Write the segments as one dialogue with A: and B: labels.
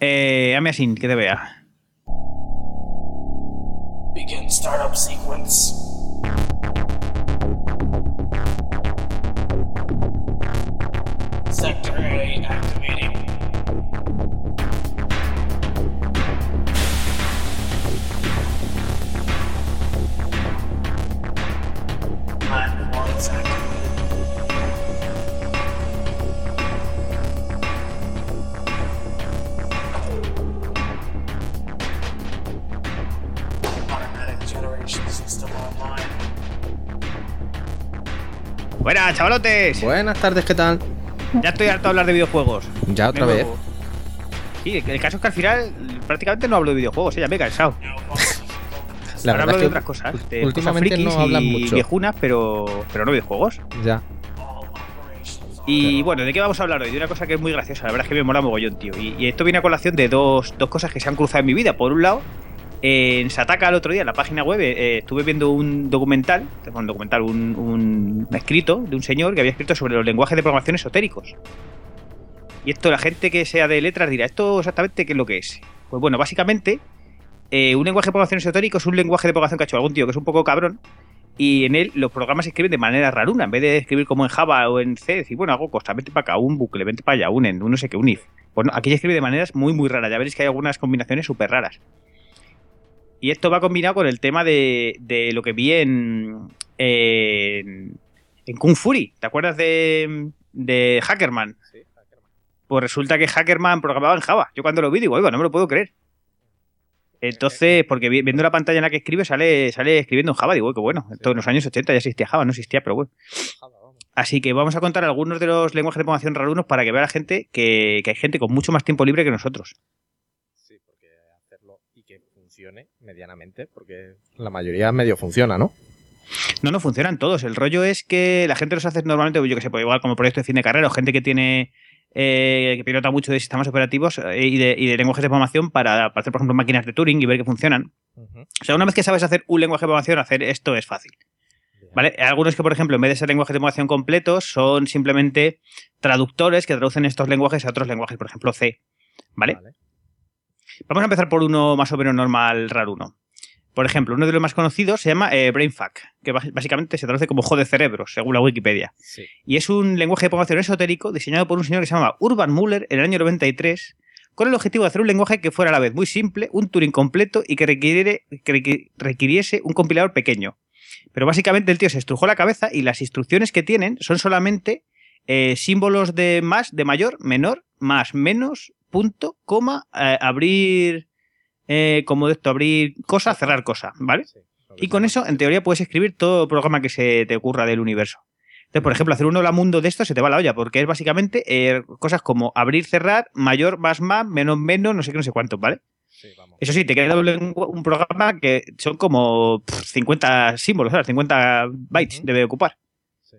A: Eh, hazme así, que te vea.
B: Begin startup sequence.
A: Buenas, chavalotes.
C: Buenas tardes, ¿qué tal?
A: Ya estoy harto de hablar de videojuegos.
C: Ya otra
A: Me
C: vez.
A: Sí, el caso es que al final prácticamente no hablo de videojuegos, ¿eh? ya me he cansado.
C: La
A: Ahora hablo
C: es
A: de otras cosas, de
C: últimamente
A: cosas
C: no hablan
A: y
C: mucho.
A: viejunas, pero, pero no videojuegos.
C: Ya.
A: Y bueno, ¿de qué vamos a hablar hoy? De una cosa que es muy graciosa, la verdad es que me mola mogollón, tío. Y, y esto viene a colación de dos, dos cosas que se han cruzado en mi vida. Por un lado, en Sataka el otro día, en la página web, eh, estuve viendo un documental, un documental, un, escrito de un señor que había escrito sobre los lenguajes de programación esotéricos. Y esto, la gente que sea de letras dirá, ¿esto exactamente qué es lo que es? Pues bueno, básicamente, eh, un lenguaje de programación esotérico es un lenguaje de programación que ha hecho algún tío que es un poco cabrón. Y en él los programas se escriben de manera raruna, en vez de escribir como en Java o en C, decir, bueno, hago cosas, vente para acá, un bucle, vente para allá, un un no sé qué, un if. Bueno, aquí se escribe de maneras muy, muy raras. Ya veréis que hay algunas combinaciones súper raras. Y esto va combinado con el tema de, de lo que vi en, en, en Kung Fury. ¿Te acuerdas de, de Hackerman? Pues resulta que Hackerman programaba en Java. Yo cuando lo vi digo, oiga, no me lo puedo creer. Entonces, porque vi- viendo la pantalla en la que escribe, sale, sale escribiendo en Java. Digo, "Uy, qué bueno. En los años 80 ya existía Java, no existía, pero bueno. Así que vamos a contar algunos de los lenguajes de programación rarunos para que vea la gente que, que hay gente con mucho más tiempo libre que nosotros.
C: Sí, porque hacerlo y que funcione medianamente, porque la mayoría medio funciona, ¿no?
A: No, no funcionan todos. El rollo es que la gente los hace normalmente, yo que sé, pues igual como proyecto de fin de carrera o gente que tiene. eh, que pilota mucho de sistemas operativos eh, y, de, y de lenguajes de programación para, para hacer, por ejemplo, máquinas de Turing y ver que funcionan. O sea, una vez que sabes hacer un lenguaje de programación, hacer esto es fácil. ¿Vale? Hay Algunos que, por ejemplo, en vez de ser lenguajes de programación completos, son simplemente traductores que traducen estos lenguajes a otros lenguajes, por ejemplo, C. ¿Vale? Vamos a empezar por uno más o menos normal, raro uno. Por ejemplo, uno de los más conocidos se llama eh, BrainFuck, que básicamente se traduce como jode cerebros, según la Wikipedia.
C: Sí.
A: Y es un lenguaje de programación esotérico diseñado por un señor que se llama Urban Müller en el año 93, con el objetivo de hacer un lenguaje que fuera a la vez muy simple, un Turing completo y que, requiriere- que requi- requiriese un compilador pequeño. Pero básicamente el tío se estrujó la cabeza y las instrucciones que tienen son solamente eh, símbolos de más, de mayor, menor, más, menos, punto, coma, eh, abrir, eh, como de esto, abrir cosa, cerrar cosa, ¿vale? Y con eso, en teoría, puedes escribir todo programa que se te ocurra del universo. Entonces, por ejemplo, hacer un hola mundo de esto se te va la olla, porque es básicamente eh, cosas como abrir, cerrar, mayor, más, más, menos, menos, no sé qué, no sé cuánto, ¿vale?
C: Sí, vamos.
A: Eso sí, te queda un, programa que son como pff, 50 símbolos, ¿sabes? 50 bytes debe ocupar.
C: Sí.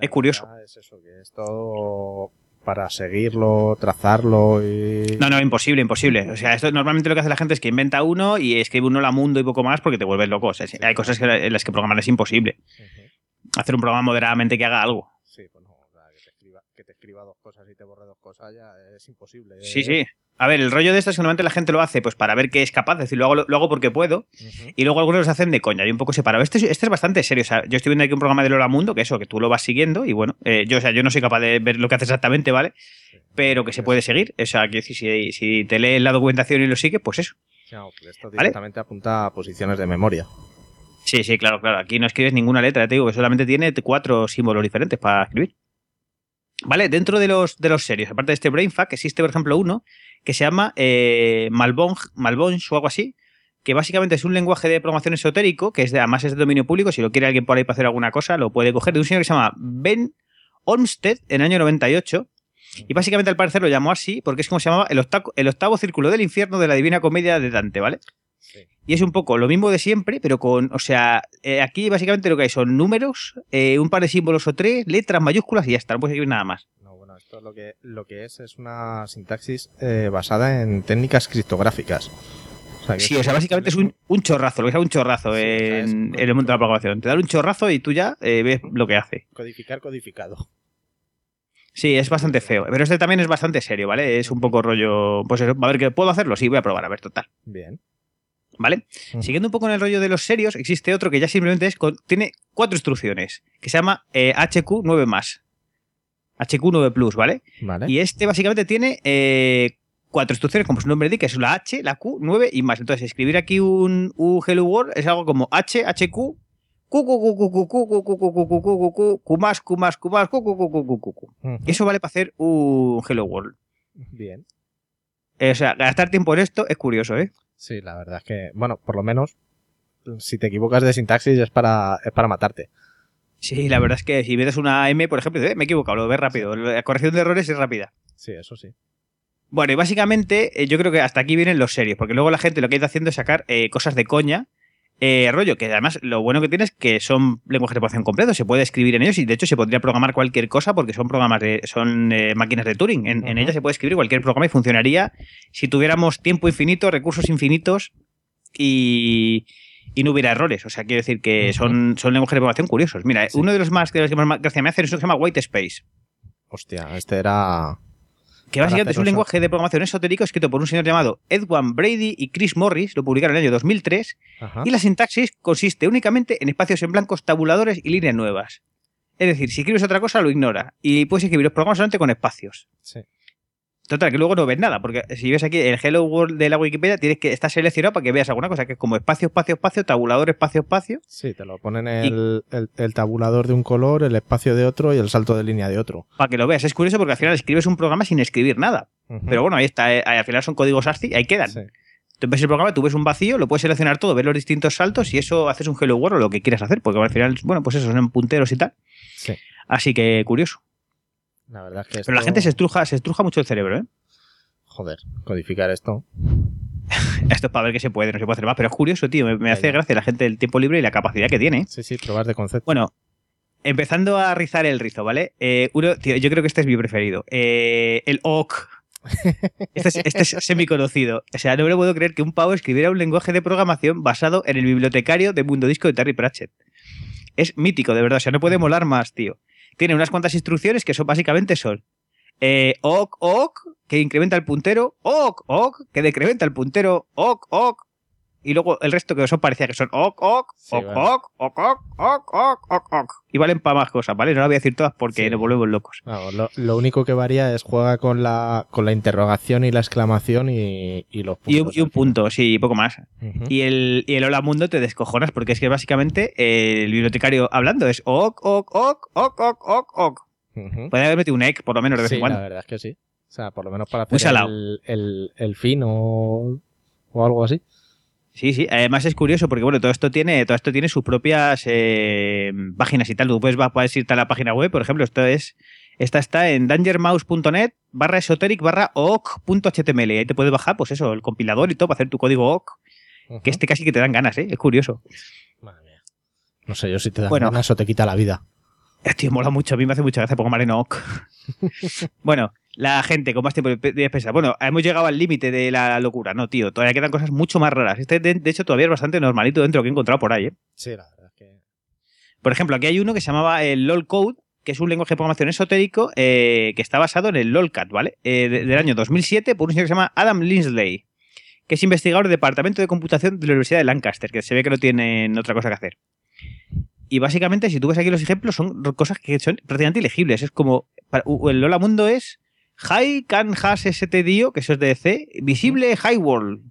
A: Es curioso.
C: Es eso, que es todo para seguirlo, trazarlo y...
A: No, no, imposible, imposible. O sea, esto normalmente lo que hace la gente es que inventa uno y escribe un hola mundo y poco más porque te vuelves loco. O sea, hay cosas que- en las que programar es imposible. Hacer un programa moderadamente que haga algo.
C: Sí, pues no, o sea, que te, escriba, que te escriba dos cosas y te borre dos cosas ya es imposible.
A: Sí, sí. A ver, el rollo de esto es que normalmente la gente lo hace pues para ver qué es capaz, es decir, lo hago, lo hago porque puedo, y luego algunos los hacen de coña y un poco separado. Este, es- este es bastante serio, o sea, yo estoy viendo aquí un programa de Lola Mundo, que eso, que tú lo vas siguiendo, y bueno, eh, yo, o sea, yo no soy capaz de ver lo que hace exactamente, ¿vale? Pero que se puede seguir, o sea, que si, si te lees la documentación y lo sigues, pues eso.
C: No, porque esto
A: ¿Vale?
C: directamente apunta a posiciones de memoria.
A: Sí, sí, claro, claro. Aquí no escribes ninguna letra, te digo que solamente tiene cuatro símbolos diferentes para escribir. Vale, dentro de los, de los serios, aparte de este BrainFuck, existe, por ejemplo, uno que se llama eh, Malbonge, Malbonge o algo así, que básicamente es un lenguaje de programación esotérico, que es de, además es de dominio público, si lo quiere alguien por ahí para hacer alguna cosa, lo puede coger, de un señor que se llama Ben Olmsted en el año 98. Y básicamente al parecer lo llamó así porque es como se llamaba el octavo, el octavo círculo del infierno de la Divina Comedia de Dante, ¿vale?
C: Sí.
A: Y es un poco lo mismo de siempre, pero con, o sea, eh, aquí básicamente lo que hay son números, eh, un par de símbolos o tres, letras mayúsculas y ya está, no puedes escribir nada más.
C: No, bueno, esto lo que, lo que es es una sintaxis eh, basada en técnicas criptográficas. O sea, que
A: Sí, o sea, básicamente es un, un chorrazo, lo que es un chorrazo
C: Sí, o sea, es
A: en, el mundo de la programación. Te dan un chorrazo y tú ya ves lo que hace.
C: Codificar codificado.
A: Sí, es bastante feo. Pero este también es bastante serio, ¿vale? Es un poco rollo. Pues eso, a ver, ¿que puedo hacerlo? Sí, voy a probar, a ver, total.
C: Bien.
A: ¿Vale? Siguiendo un poco en el rollo de los serios, existe otro que ya simplemente es tiene cuatro instrucciones, que se llama HQ9 más. HQ9 Plus, ¿vale?
C: ¿vale?
A: Y este básicamente tiene cuatro instrucciones, como su nombre indica, es la H, la Q, 9 y más. Entonces, escribir aquí un, un Hello World es algo como H, HQ, Q más, Q más, Q más, Eso vale para hacer un Hello World.
C: Bien.
A: O sea, gastar tiempo en esto es curioso, ¿eh?
C: Sí, la verdad es que, bueno, por lo menos, si te equivocas de sintaxis es para, es para matarte.
A: Sí, la verdad es que si metes una M, por ejemplo, "Eh, me he equivocado, lo ves rápido. La corrección de errores es rápida.
C: Sí, eso sí.
A: Bueno, y básicamente eh, yo creo que hasta aquí vienen los serios, porque luego la gente lo que ha ido haciendo es sacar eh, cosas de coña, eh, rollo, que además lo bueno que tiene es que son lenguajes de programación completos, se puede escribir en ellos y de hecho se podría programar cualquier cosa porque son programas de, son eh, máquinas de Turing. En, en ellas se puede escribir cualquier programa y funcionaría si tuviéramos tiempo infinito, recursos infinitos y, y no hubiera errores. O sea, quiero decir que son, son lenguajes de programación curiosos. Mira,
C: Sí.
A: uno de los más de los que más gracia me hacen es uno que se llama White Space.
C: Hostia, este era...
A: Que básicamente es un lenguaje de programación esotérico escrito por un señor llamado Edwin Brady y Chris Morris, lo publicaron en el año 2003,
C: Ajá.
A: y la sintaxis consiste únicamente en espacios en blancos, tabuladores y líneas nuevas. Es decir, si escribes otra cosa, lo ignora. Y puedes escribir los programas solamente con espacios.
C: Sí.
A: Total, que luego no ves nada, porque si ves aquí el Hello World de la Wikipedia, tienes que estar seleccionado para que veas alguna cosa, que es como espacio, espacio, espacio, tabulador, espacio, espacio.
C: Sí, te lo ponen el, el, el tabulador de un color, el espacio de otro y el salto de línea de otro.
A: Para que lo veas. Es curioso porque al final escribes un programa sin escribir nada. Pero bueno, ahí está. eh, al final son códigos ASCII, ahí quedan.
C: Sí.
A: Tú ves el programa, tú ves un vacío, lo puedes seleccionar todo, ver los distintos saltos y eso haces un Hello World o lo que quieras hacer, porque al final, bueno, pues eso, son punteros y tal.
C: Sí.
A: Así que curioso.
C: La verdad es que
A: Pero la gente se estruja, se estruja mucho el cerebro, ¿eh?
C: Joder, codificar esto.
A: Esto es para ver qué se puede, no se puede hacer más, pero es curioso, tío. Me, hace gracia la gente el tiempo libre y la capacidad que tiene.
C: Sí, sí, probar de concepto.
A: Bueno, empezando a rizar el rizo, ¿vale? Eh, uno, tío, yo creo que este es mi preferido. Eh, el OC. Este es, este es semi-conocido. O sea, no me lo puedo creer que un pavo escribiera un lenguaje de programación basado en el bibliotecario de Mundo Disco de Terry Pratchett. Es mítico, de verdad. O sea, no puede molar más, tío. Tiene unas cuantas instrucciones que son básicamente son eh, OC, OC, que incrementa el puntero, OC, OC, que decrementa el puntero, OC, OC. Y luego el resto que son parecía que son OC, OC,
C: Sí, vale.
A: OC, OC, OC, OC, OC, OC, OC. Y valen para más cosas, ¿vale? No las voy a decir todas porque
C: Sí.
A: nos volvemos locos.
C: Lo, lo único que varía es juega con la, con la interrogación y la exclamación y, y los puntos.
A: Y un, y un punto, sí, poco más. Y el, y el hola mundo te descojonas porque es que básicamente eh, el bibliotecario hablando es ok, ok, ok, ok, ok, ok, ok. Puede haber metido un ek por lo menos de vez
C: Sí,
A: en
C: la
A: cuando.
C: verdad es que sí. O sea, por lo menos para hacer el, el, el fin o, o algo así.
A: Sí, sí. Además es curioso porque bueno, todo esto tiene, todo esto tiene sus propias eh, páginas y tal. Tú puedes, puedes irte a la página web, por ejemplo, esto es. Esta está en dangermouse.net barra esoteric barra ok.html. Y ahí te puedes bajar, pues eso, el compilador y todo para hacer tu código.
C: Ujú.
A: Que este casi que te dan ganas, ¿eh? Es curioso.
C: Madre mía. No sé yo si te da
A: Bueno.
C: ganas o te quita la vida.
A: Eh, Tío, mola mucho. A mí me hace mucha gracia en ok. bueno, la gente con más tiempo de pensar. Bueno, hemos llegado al límite de la locura. No, tío. Todavía quedan cosas mucho más raras. Este, de, de hecho, todavía es bastante normalito dentro de lo que he encontrado por ahí, ¿eh?
C: Sí, la verdad es que.
A: Por ejemplo, aquí hay uno que se llamaba el LOL Code, que es un lenguaje de programación esotérico eh, que está basado en el LOLCAT, ¿vale? Eh, de- del año 2007 por un señor que se llama Adam Linsley, que es investigador del Departamento de Computación de la Universidad de Lancaster, que se ve que no tienen otra cosa que hacer. Y básicamente, si tú ves aquí los ejemplos, son cosas que son prácticamente ilegibles. Es como, para- el Lola Mundo es High Can Has ST Dio, que eso es de C, visible High World.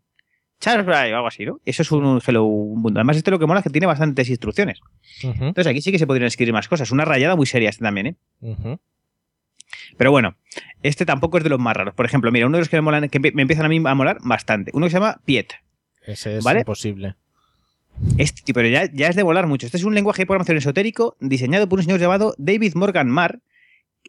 A: Charles Bray, o algo así, ¿no? Eso es un Hello Mundo. Además, este lo que mola es que tiene bastantes instrucciones. Entonces aquí sí que se podrían escribir más cosas. Una rayada muy seria este también, ¿eh? Pero bueno, este tampoco es de los más raros. Por ejemplo, mira, uno de los que me, molan, que me me empiezan a mí a molar bastante. Uno que se llama Piet.
C: Ese es
A: ¿Vale?
C: imposible.
A: Este tipo, pero ya, ya es de volar mucho. Este es un lenguaje de programación esotérico diseñado por un señor llamado David Morgan Marr.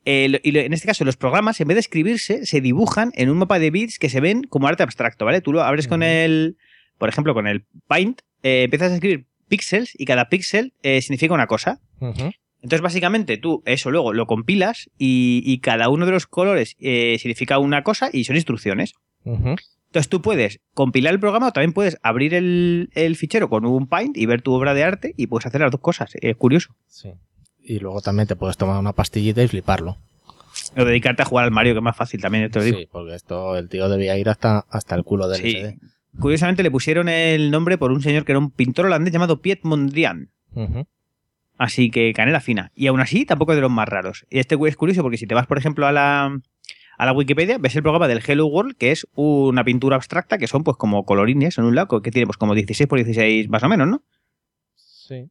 A: Eh, y en este caso, los programas, en vez de escribirse, se dibujan en un mapa de bits que se ven como arte abstracto, ¿vale? Tú lo abres con el, por ejemplo, con el Paint, eh, empiezas a escribir píxeles y cada píxel eh, significa una cosa. Entonces, básicamente, tú eso luego lo compilas y, y cada uno de los colores significa una cosa y son instrucciones.
C: Ujú.
A: Entonces, tú puedes compilar el programa o también puedes abrir el, el fichero con un Paint y ver tu obra de arte y puedes hacer las dos cosas. Es curioso.
C: Sí. Y luego también te puedes tomar una pastillita y fliparlo.
A: O dedicarte a jugar al Mario, que es más fácil también, te lo digo.
C: Sí, porque esto el tío debía ir hasta, hasta el culo del
A: Sí.
C: SD.
A: Curiosamente le pusieron el nombre por un señor que era un pintor holandés llamado Piet Mondrian. Así que canela fina. Y aún así, tampoco es de los más raros. Y este es curioso porque si te vas, por ejemplo, a la, a la Wikipedia, ves el programa del Hello World, que es una pintura abstracta que son pues como colorines en un lado, que tiene pues como 16 por 16 más o menos, ¿no?
C: Sí.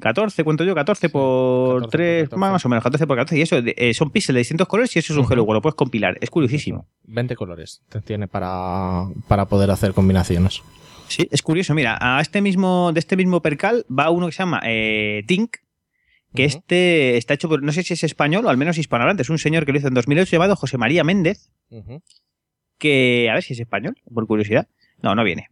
A: 14, cuento yo, 14
C: Sí,
A: por
C: 14 por
A: 3,
C: 14.
A: más o menos, 14 por 14. Y eso eh, son píxeles de distintos colores y eso es un
C: Ujú.
A: Hello World, lo puedes compilar. Es curiosísimo.
C: 20 colores te tiene para, para poder hacer combinaciones.
A: Sí, es curioso. Mira, a este mismo, de este mismo percal va uno que se llama eh, Tink, que este está hecho por, no sé si es español o al menos hispanohablante. Es un señor que lo hizo en 2008 llamado José María Méndez, que a ver si es español, por curiosidad. No, no viene.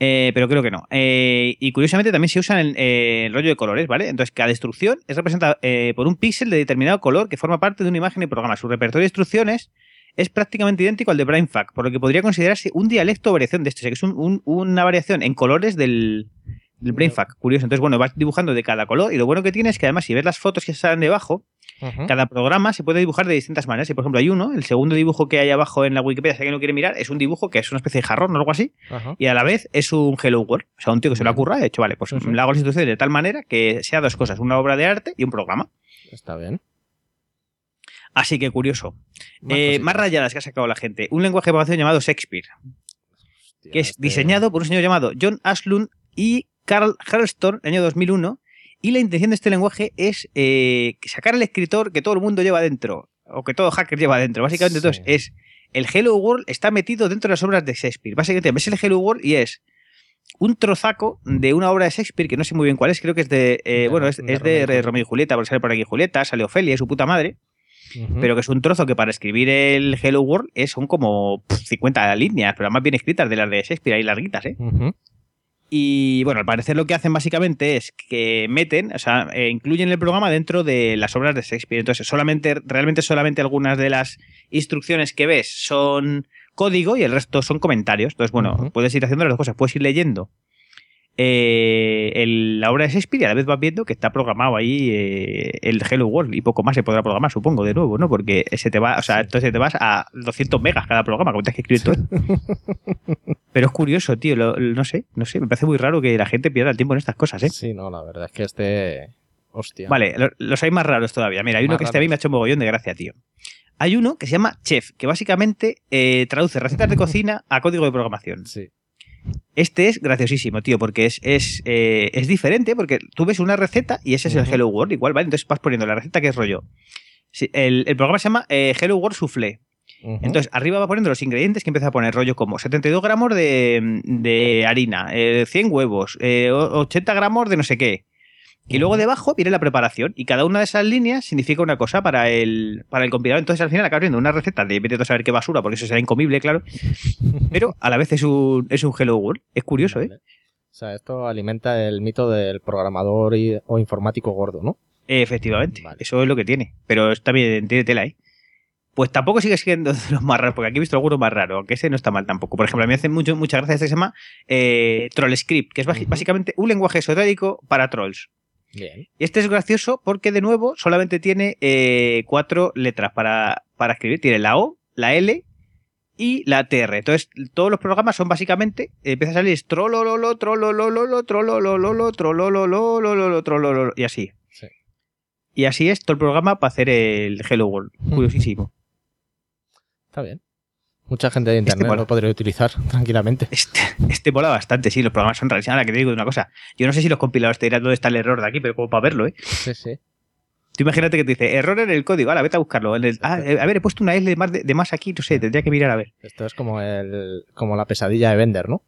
A: Eh, pero creo que no. Eh, y curiosamente también se usa el, eh, el rollo de colores, ¿vale? Entonces, cada instrucción es representada por un píxel de determinado color que forma parte de una imagen y programa. Su repertorio de instrucciones es prácticamente idéntico al de Brainfuck, por lo que podría considerarse un dialecto o variación de este. O sea, que es un- un- una variación en colores del, del Brainfuck. Curioso. Entonces, bueno, vas dibujando de cada color y lo bueno que tiene es que además si ves las fotos que salen debajo, cada programa se puede dibujar de distintas maneras. Y por ejemplo, hay uno, el segundo dibujo que hay abajo en la Wikipedia, si alguien lo quiere mirar, es un dibujo que es una especie de jarrón o algo así, y a la vez es un Hello World. O sea, un tío que se lo ha currado y ha hecho, vale, pues
C: Sí, sí.
A: le hago las instrucciones de tal manera que sea dos cosas, una obra de arte y un programa.
C: Está bien.
A: Así que curioso.
C: Más
A: Eh, más rayadas que ha sacado la gente. Un lenguaje de programación llamado Shakespeare,
C: Hostia,
A: que es
C: este-
A: diseñado por un señor llamado John Aslund y Carl Harleston, año 2001. Y la intención de este lenguaje es eh, sacar al escritor que todo el mundo lleva dentro, o que todo hacker lleva dentro. Básicamente,
C: Sí.
A: entonces, es el Hello World está metido dentro de las obras de Shakespeare. Básicamente, ves el Hello World y es un trozaco de una obra de Shakespeare que no sé muy bien cuál es, creo que es de. eh,
C: De-
A: bueno, es,
C: de
A: es
C: Romeo y
A: de
C: Julieta.
A: Romeo y Julieta, porque sale por aquí Julieta, sale Ofelia y su puta madre, pero que es un trozo que para escribir el Hello World es, son como pff, 50 líneas, pero más bien escritas de las de Shakespeare, ahí larguitas, ¿eh? Y bueno, al parecer lo que hacen básicamente es que meten, o sea, eh, incluyen el programa dentro de las obras de Shakespeare. Entonces, solamente, realmente solamente algunas de las instrucciones que ves son código y el resto son comentarios. Entonces, bueno, puedes ir haciendo las dos cosas. Puedes ir leyendo eh, el- la obra de Shakespeare y a la vez vas viendo que está programado ahí eh, el Hello World y poco más se podrá programar, supongo, de nuevo, ¿no? Porque se te va, o sea, entonces te vas a 200 megas cada programa, como tienes que escribir todo. Pero es curioso, tío, lo- lo- no sé, no sé, me parece muy raro que la gente pierda el tiempo en estas cosas, ¿eh?
C: Sí, no, la verdad es que este. Hostia.
A: Vale, lo- los hay más raros todavía. Mira, hay uno que este a mí me ha hecho un mogollón de gracia, tío. Hay uno que se llama Chef, que básicamente eh, traduce recetas de cocina a código de programación.
C: Sí.
A: Este es graciosísimo, tío, porque es, es, eh, es diferente, porque tú ves una receta y ese es el. Hello World, igual, ¿vale? Entonces vas poniendo la receta que es rollo. Sí, el, el programa se llama eh, Hello World Soufflé. Entonces, arriba va poniendo los ingredientes que empieza a poner rollo como 72 gramos de, de harina, eh, 100 huevos, eh, o- 80 gramos de no sé qué. Y luego debajo viene la preparación y cada una de esas líneas significa una cosa para el, para el compilador. Entonces al final acabas viendo una receta de vete a saber qué basura, porque eso será incomible, claro. Pero a la vez es un, es un Hello World. Es curioso, ¿eh?
C: O sea, esto alimenta el mito del programador y- o informático gordo, ¿no?
A: Efectivamente,
C: Vale.
A: eso es lo que tiene. Pero bien, tiene tela, ¿eh? Pues tampoco sigue siendo de los más raros, porque aquí he visto algunos más raros, aunque ese no está mal tampoco. Por ejemplo, a mí me hace mucho, mucha gracia este que se llama eh, TrollScript, que es básicamente un lenguaje esotérico para trolls.
C: Bien.
A: Y este es gracioso porque, de nuevo, solamente tiene eh, cuatro letras para, para escribir. Tiene la O, la L y la TR. Entonces, todos los programas son básicamente, empieza a salir trolololo, trolololo, trolololo, trolololo, trolololo, y así.
C: Sí.
A: Y así es todo el programa para hacer el Hello World. Curiosísimo.
C: Está bien. Mucha gente de internet
A: mola.
C: lo podría utilizar tranquilamente.
A: Este, este mola bastante, sí, los programas son rarísimos. Ahora que te digo de una cosa, yo no sé si los compiladores te dirán dónde está el error de aquí, pero como para verlo, ¿eh?
C: Sí, sí.
A: Tú imagínate que te dice error en el código, ahora vete a buscarlo. En el- ah, eh, a ver, he puesto una L de más, de, de más aquí, no sé, tendría que mirar a ver.
C: Esto es como el como la pesadilla de Bender, ¿no?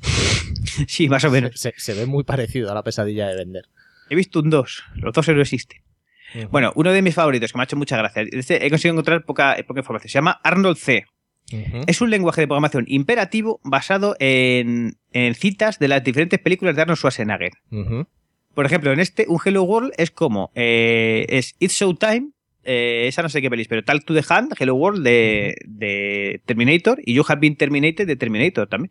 A: Sí, más o menos.
C: Se, se ve muy parecido a la pesadilla de Bender.
A: He visto un 2, los dos no existen. Bueno, uno de mis favoritos que me ha hecho mucha gracia, este he conseguido encontrar poca, poca información, se llama Arnold C. Es un lenguaje de programación imperativo basado en, en citas de las diferentes películas de Arnold Schwarzenegger. Por ejemplo, en este, un Hello World es como, eh, es It's Showtime, eh, esa no sé qué pelis, pero Talk to the Hand, Hello World de, de Terminator y You Have Been Terminated de Terminator también.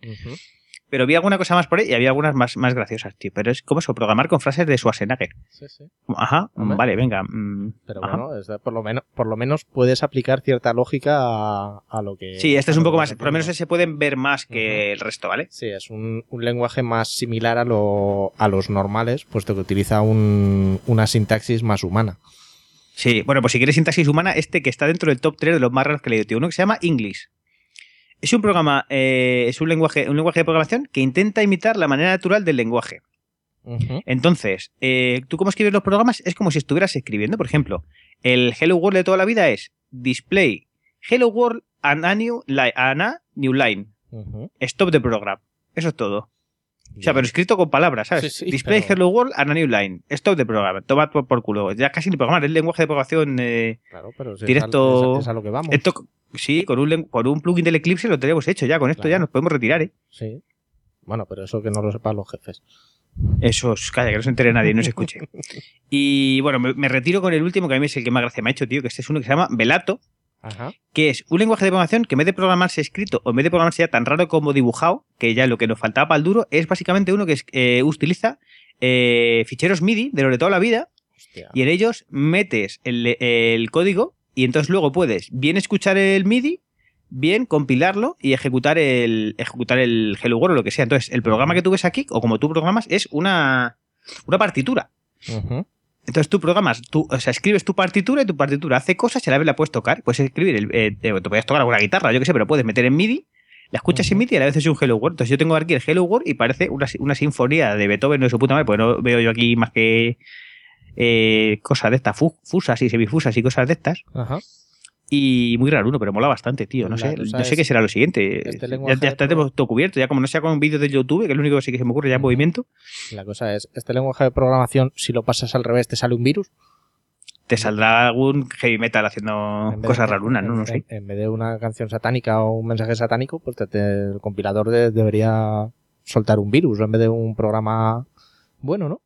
A: Pero vi alguna cosa más por ahí y había algunas más, más graciosas, tío. Pero es como eso, programar con frases de Schwarzenegger.
C: Sí, sí.
A: Ajá,
C: Hombre.
A: vale, venga. mm,
C: Pero
A: ajá.
C: bueno, es por, lo menos, por lo menos puedes aplicar cierta lógica a, a lo que...
A: Sí, este es un poco más, por lo menos se pueden ver más que el resto, ¿vale?
C: Sí, es un, un lenguaje más similar a, lo, a los normales, puesto que utiliza un- una sintaxis más humana.
A: Sí, bueno, pues si quieres sintaxis humana, este que está dentro del top 3 de los más raros que he leído, tío, uno que se llama English. Es un programa, eh, es un lenguaje, un lenguaje de programación que intenta imitar la manera natural del lenguaje. Entonces, eh, tú cómo escribes los programas es como si estuvieras escribiendo. Por ejemplo, el Hello World de toda la vida es display Hello World and a new, li- and a new line. Stop the program. Eso es todo. O sea, pero escrito con palabras, ¿sabes?
C: Sí, sí,
A: display
C: pero-
A: Hello World and a new line. Stop the program. Toma por, por culo. Ya casi ni programar, es lenguaje de programación. eh,
C: Claro, pero si
A: Directo-
C: Es, a, es a lo que vamos.
A: esto, sí, con un, con un plugin del Eclipse lo tenemos hecho ya. Con esto
C: Claro.
A: ya nos podemos retirar, ¿eh?
C: Sí. Bueno, pero eso que no lo sepan los jefes.
A: Eso, es- calla, que no se entere nadie, no se escuche. Y bueno, me, me retiro con el último, que a mí es el que más gracia me ha hecho, tío, que este es uno que se llama Velato,
C: Ajá.
A: que es un lenguaje de programación que en vez de programarse escrito o en vez de programarse ya tan raro como dibujado, que ya lo que nos faltaba para el duro, es básicamente uno que es- eh, utiliza eh, ficheros MIDI de los de toda la vida
C: Hostia.
A: y en ellos metes el, el código y entonces luego puedes bien escuchar el MIDI, bien compilarlo y ejecutar el, ejecutar el Hello World o lo que sea. Entonces, el programa que tú ves aquí, o como tú programas, es una, una partitura.
C: Ujú.
A: Entonces tú programas, tú, o sea, escribes tu partitura y tu partitura hace cosas y a la vez la puedes tocar. Puedes escribir, el, eh, te, puedes tocar alguna guitarra, yo qué sé, pero puedes meter en MIDI, la escuchas en. MIDI y a la vez es un Hello World. Entonces yo tengo aquí el Hello World y parece una, una sinfonía de Beethoven, no de su puta madre, porque no veo yo aquí más que eh, cosas de estas, fu- fusas y semifusas y cosas de estas.
C: Ajá.
A: Y muy raro uno, pero mola bastante, tío. No sé, no sé qué será lo siguiente.
C: este
A: ya ya está todo cubierto, ya como no sea con vídeos de YouTube, que es lo único que sí que se me ocurre ya en movimiento,
C: La cosa es, este lenguaje de programación, si lo pasas al revés, te sale un virus.
A: te saldrá algún heavy metal haciendo cosas
C: de-
A: rarunas, ¿no?
C: en-
A: No sé.
C: En, en vez de una canción satánica o un mensaje satánico, pues te- te- el compilador de- debería soltar un virus en vez de un programa bueno, ¿no?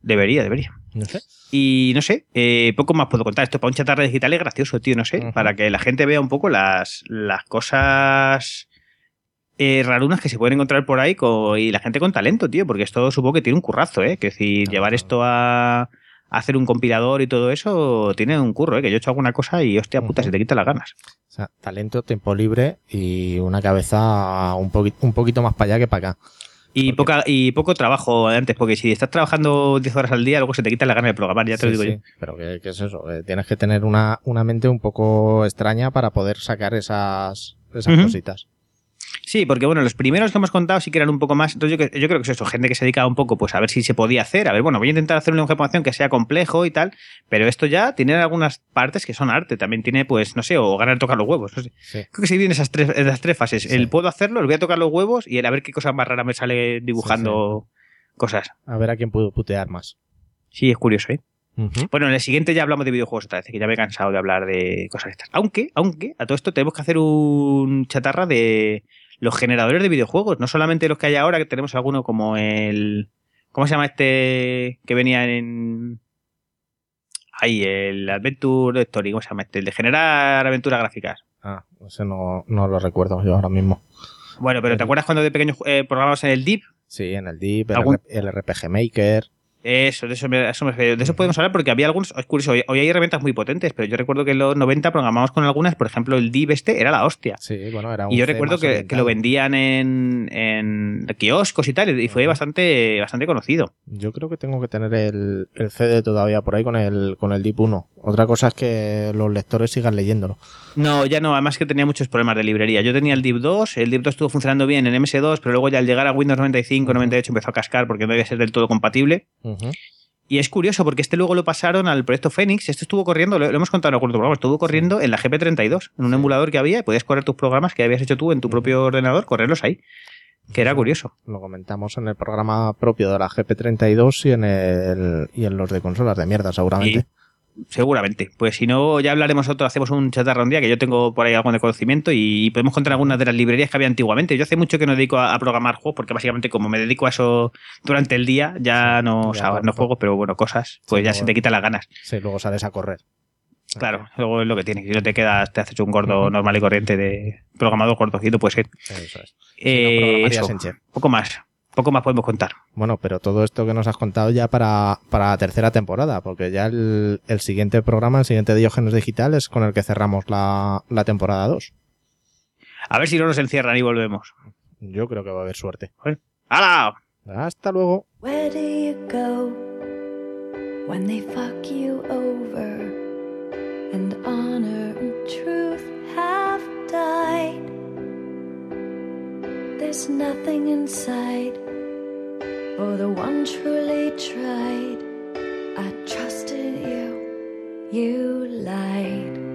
A: Debería, debería.
C: No sé.
A: Y no sé, eh, poco más puedo contar. Esto para un chatarra digital es gracioso, tío, no sé. Para que la gente vea un poco las, las cosas eh, rarunas que se pueden encontrar por ahí co- y la gente con talento, tío, porque esto supongo que tiene un currazo, ¿eh? Que decir,
C: Claro,
A: llevar esto a, hacer un compilador y todo eso tiene un curro, ¿eh? Que yo he hecho alguna cosa y hostia puta, se te quita las ganas.
C: O sea, talento, tiempo libre y una cabeza un, un poquito más para allá que para acá.
A: Y,
C: Porque-
A: poca, y poco trabajo antes, porque si estás trabajando 10 horas al día, luego se te quita la gana de programar, ya te lo digo
C: sí, Pero ¿qué, qué es eso? Tienes que tener una, una mente un poco extraña para poder sacar esas, esas cositas.
A: Sí, porque bueno, los primeros que hemos contado sí que eran un poco más. Entonces yo, creo que es eso, gente que se dedica un poco pues a ver si se podía hacer. A ver, bueno, voy a intentar hacer un lenguaje de programación que sea complejo y tal, pero esto ya tiene algunas partes que son arte. También tiene, pues, no sé, o ganar tocar los huevos. no sé.
C: Sí.
A: Creo que se divide en esas tres, esas tres fases.
C: Sí.
A: El puedo hacerlo, el voy a tocar los huevos y el a ver qué cosa más rara me sale dibujando cosas.
C: A ver a quién puedo putear más.
A: Sí, es curioso, ¿eh? Bueno, en el siguiente ya hablamos de videojuegos otra vez, que ya me he cansado de hablar de cosas estas. Aunque, aunque, a todo esto tenemos que hacer un chatarra de los generadores de videojuegos, no solamente los que hay ahora, que tenemos alguno como el... ¿Cómo se llama este que venía en... Ahí, el Adventure Story, ¿cómo se llama este? El de generar aventuras gráficas.
C: Ah, ese no, no lo recuerdo yo ahora mismo.
A: Bueno, pero ¿te
C: El-
A: acuerdas cuando de pequeños eh, programas en el Deep?
C: Sí, en el Deep, el,
A: ¿Algún-
C: R- el RPG Maker.
A: Eso, de eso, me, eso me refiero. De eso podemos hablar porque había algunos. Es curioso, hoy, hoy hay herramientas muy potentes, pero yo recuerdo que en los 90 programamos con algunas, por ejemplo, el Div este era la hostia.
C: Sí, bueno, era un
A: Y yo
C: C
A: recuerdo que, lo vendían en, en kioscos y tal, y fue bastante, bastante conocido.
C: Yo creo que tengo que tener el, el CD todavía por ahí con el, con el Deep 1. Otra cosa es que los lectores sigan leyéndolo.
A: No, ya no, además que tenía muchos problemas de librería. Yo tenía el Div 2, el Div 2 estuvo funcionando bien en MS2, pero luego ya al llegar a Windows 95, 98 empezó a cascar porque no debía ser del todo compatible. Y es curioso porque este luego lo pasaron al proyecto Phoenix. Este estuvo corriendo, lo, lo hemos contado en algún otro programa, estuvo corriendo en la GP32, en un emulador que había, y podías correr tus programas que habías hecho tú en tu propio ordenador, correrlos ahí. Que era curioso.
C: Lo comentamos en el programa propio de la GP32 y en, el, y en los de consolas de mierda, seguramente.
A: Seguramente. Pues si no, ya hablaremos otro, hacemos un chatarra un día, que yo tengo por ahí algo de conocimiento y podemos contar algunas de las librerías que había antiguamente. Yo hace mucho que no dedico a, a programar juegos, porque básicamente como me dedico a eso durante el día, ya
C: Sí,
A: no,
C: ya todo-
A: no juego, pero bueno, cosas, pues
C: Sí,
A: ya
C: luego-
A: se te quitan las ganas.
C: Sí, luego sales a correr.
A: Claro, luego es lo que tienes. Si no te quedas, te haces un gordo normal y corriente de programador cortocito puede ser.
C: Eso es.
A: Eh, eso, poco más. Poco más podemos contar.
C: Bueno, pero todo esto que nos has contado ya para, para la tercera temporada, porque ya el, el siguiente programa, el siguiente Diógenes Digital es con el que cerramos la, la temporada 2.
A: A ver si no nos encierran y volvemos.
C: Yo creo que va a haber suerte.
A: ¡Hala!
C: Hasta luego.
D: Where do you go when they fuck you over and honor and truth have died? There's nothing inside For the one truly tried. I trusted you, you lied.